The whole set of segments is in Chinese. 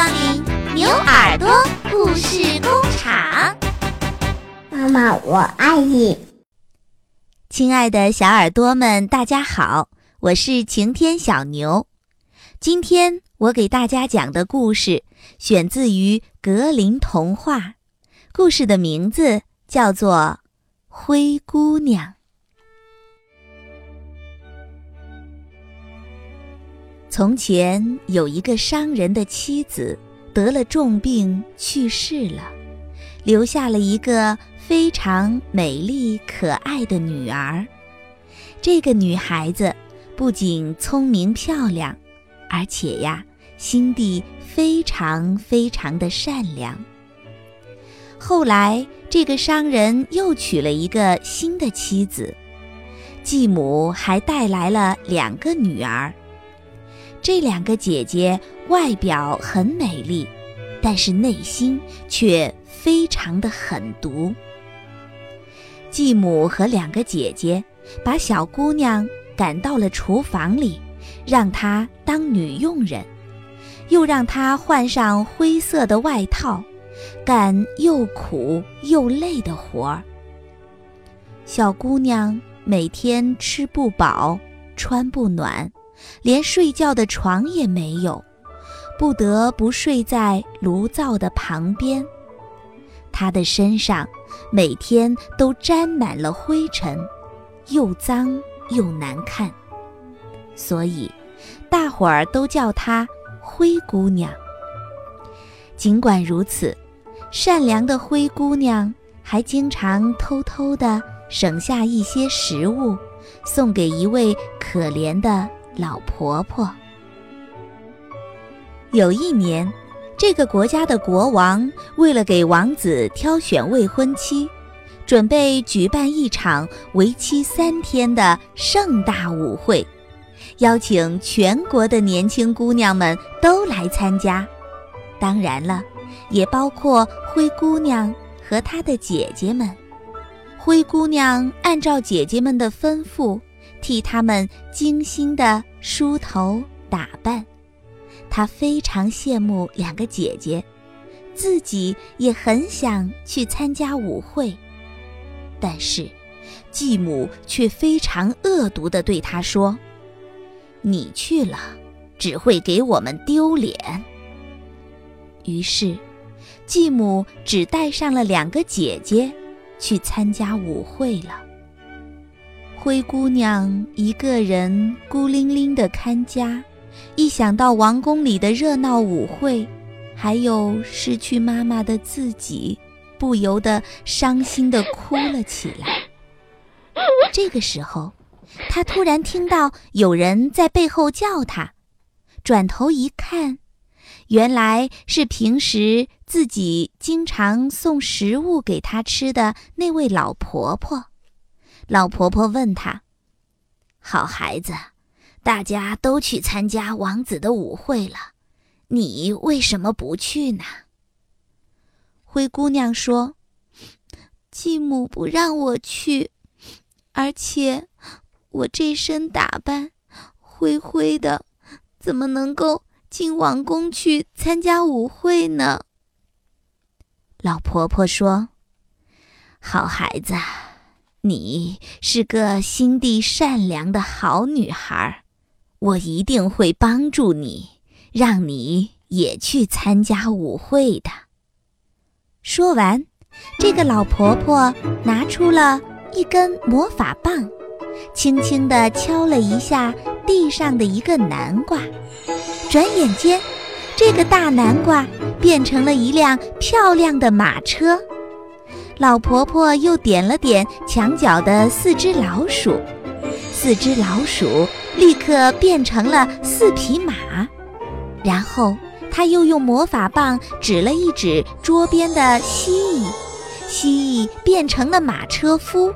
光临牛耳朵故事工厂。妈妈，我爱你。亲爱的小耳朵们，大家好，我是晴天小牛。今天我给大家讲的故事选自于格林童话，故事的名字叫做《灰姑娘》。从前有一个商人的妻子得了重病去世了，留下了一个非常美丽可爱的女儿。这个女孩子不仅聪明漂亮，而且呀，心地非常非常的善良。后来，这个商人又娶了一个新的妻子，继母还带来了两个女儿。这两个姐姐外表很美丽，但是内心却非常的狠毒。继母和两个姐姐把小姑娘赶到了厨房里，让她当女佣人，又让她换上灰色的外套，干又苦又累的活儿。小姑娘每天吃不饱，穿不暖。连睡觉的床也没有，不得不睡在炉灶的旁边。他的身上每天都沾满了灰尘，又脏又难看，所以大伙儿都叫她灰姑娘。尽管如此，善良的灰姑娘还经常偷偷地省下一些食物，送给一位可怜的。老婆婆。有一年，这个国家的国王为了给王子挑选未婚妻，准备举办一场为期三天的盛大舞会，邀请全国的年轻姑娘们都来参加。当然了，也包括灰姑娘和她的姐姐们。灰姑娘按照姐姐们的吩咐。替他们精心的梳头打扮，她非常羡慕两个姐姐，自己也很想去参加舞会，但是继母却非常恶毒地对她说：“你去了，只会给我们丢脸。”于是，继母只带上了两个姐姐去参加舞会了。灰姑娘一个人孤零零的看家，一想到王宫里的热闹舞会，还有失去妈妈的自己，不由得伤心地哭了起来。这个时候，她突然听到有人在背后叫她，转头一看，原来是平时自己经常送食物给她吃的那位老婆婆。老婆婆问他：“好孩子，大家都去参加王子的舞会了，你为什么不去呢？”灰姑娘说：“继母不让我去，而且我这身打扮灰灰的，怎么能够进王宫去参加舞会呢？”老婆婆说：“好孩子。”你是个心地善良的好女孩，我一定会帮助你，让你也去参加舞会的。说完，这个老婆婆拿出了一根魔法棒，轻轻地敲了一下地上的一个南瓜，转眼间，这个大南瓜变成了一辆漂亮的马车。老婆婆又点了点墙角的四只老鼠，四只老鼠立刻变成了四匹马。然后，她又用魔法棒指了一指桌边的蜥蜴，蜥蜴变成了马车夫。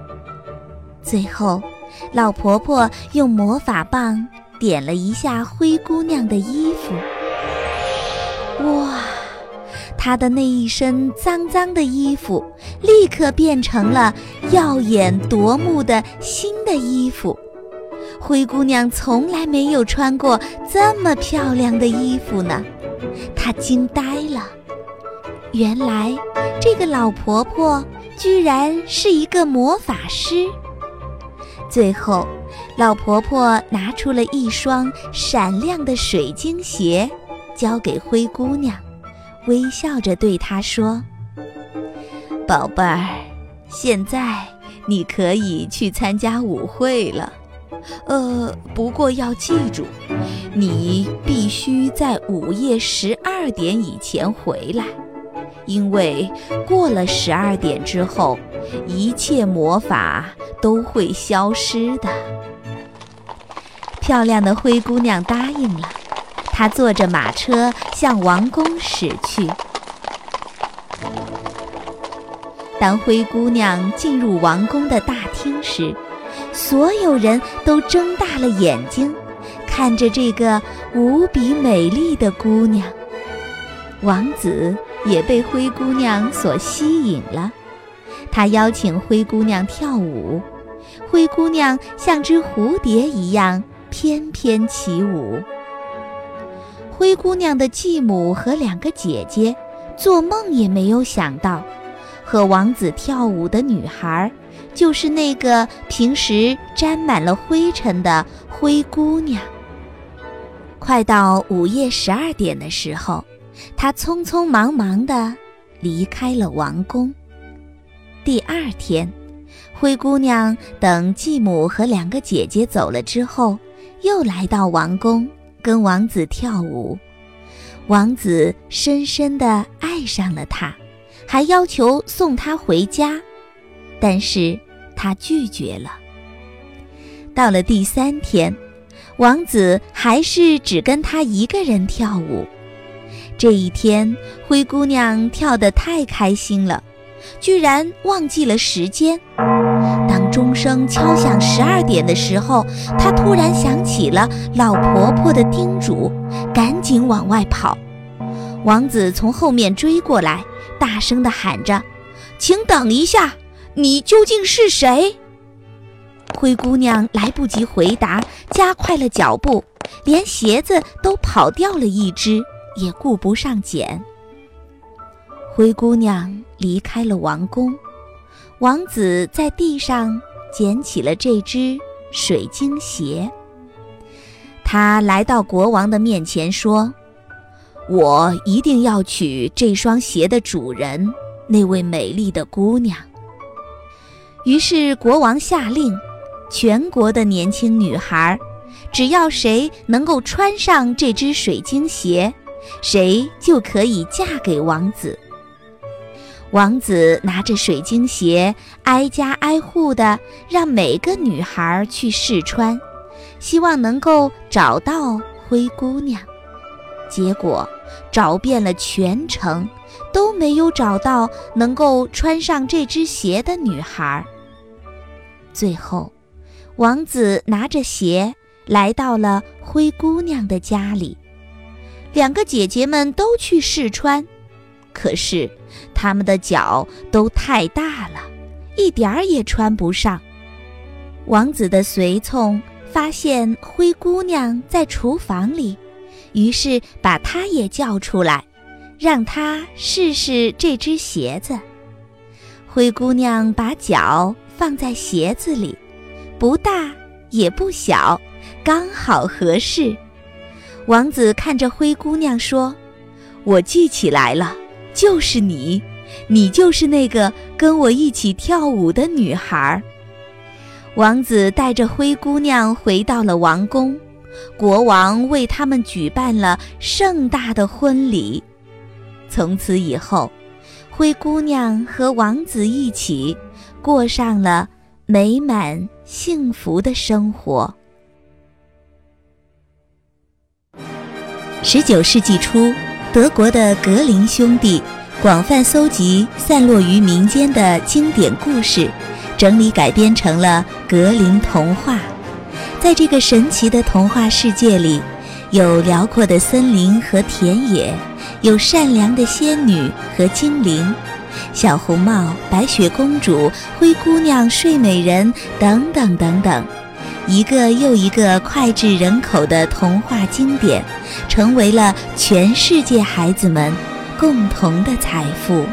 最后，老婆婆用魔法棒点了一下灰姑娘的衣服。哇！她的那一身脏脏的衣服，立刻变成了耀眼夺目的新的衣服。灰姑娘从来没有穿过这么漂亮的衣服呢。她惊呆了。原来，这个老婆婆居然是一个魔法师。最后，老婆婆拿出了一双闪亮的水晶鞋，交给灰姑娘，微笑着对她说：“宝贝儿，现在你可以去参加舞会了。呃，不过要记住，你必须在午夜十二点以前回来，因为过了十二点之后，一切魔法。”都会消失的。漂亮的灰姑娘答应了，他坐着马车向王宫驶去。当灰姑娘进入王宫的大厅时，所有人都睁大了眼睛，看着这个无比美丽的姑娘。王子也被灰姑娘所吸引了，他邀请灰姑娘跳舞。灰姑娘像只蝴蝶一样翩翩起舞。灰姑娘的继母和两个姐姐做梦也没有想到，和王子跳舞的女孩就是那个平时沾满了灰尘的灰姑娘。快到午夜十二点的时候，她匆匆忙忙地离开了王宫。第二天。灰姑娘等继母和两个姐姐走了之后，又来到王宫跟王子跳舞。王子深深地爱上了她，还要求送她回家，但是她拒绝了。到了第三天，王子还是只跟她一个人跳舞。这一天，灰姑娘跳得太开心了。居然忘记了时间。声敲响十二点的时候，他突然想起了老婆婆的叮嘱，赶紧往外跑。王子从后面追过来，大声地喊着：“请等一下，你究竟是谁？”灰姑娘来不及回答，加快了脚步，连鞋子都跑掉了一只，也顾不上捡。灰姑娘离开了王宫，王子在地上捡起了这只水晶鞋。他来到国王的面前说：“我一定要娶这双鞋的主人，那位美丽的姑娘。”于是国王下令，全国的年轻女孩，只要谁能够穿上这只水晶鞋，谁就可以嫁给王子。王子拿着水晶鞋，挨家挨户的让每个女孩去试穿，希望能够找到灰姑娘。结果找遍了全城，都没有找到能够穿上这只鞋的女孩。最后，王子拿着鞋来到了灰姑娘的家里，两个姐姐们都去试穿。可是，他们的脚都太大了，一点儿也穿不上。王子的随从发现灰姑娘在厨房里，于是把她也叫出来，让她试试这只鞋子。灰姑娘把脚放在鞋子里，不大也不小，刚好合适。王子看着灰姑娘说：“我记起来了。”就是你，你就是那个跟我一起跳舞的女孩。王子带着灰姑娘回到了王宫，国王为他们举办了盛大的婚礼。从此以后，灰姑娘和王子一起过上了美满幸福的生活。十九世纪初。德国的格林兄弟广泛搜集散落于民间的经典故事，整理改编成了格林童话。在这个神奇的童话世界里，有辽阔的森林和田野，有善良的仙女和精灵，小红帽、白雪公主、灰姑娘、睡美人等等等等。一个又一个脍炙人口的童话经典，成为了全世界孩子们共同的财富。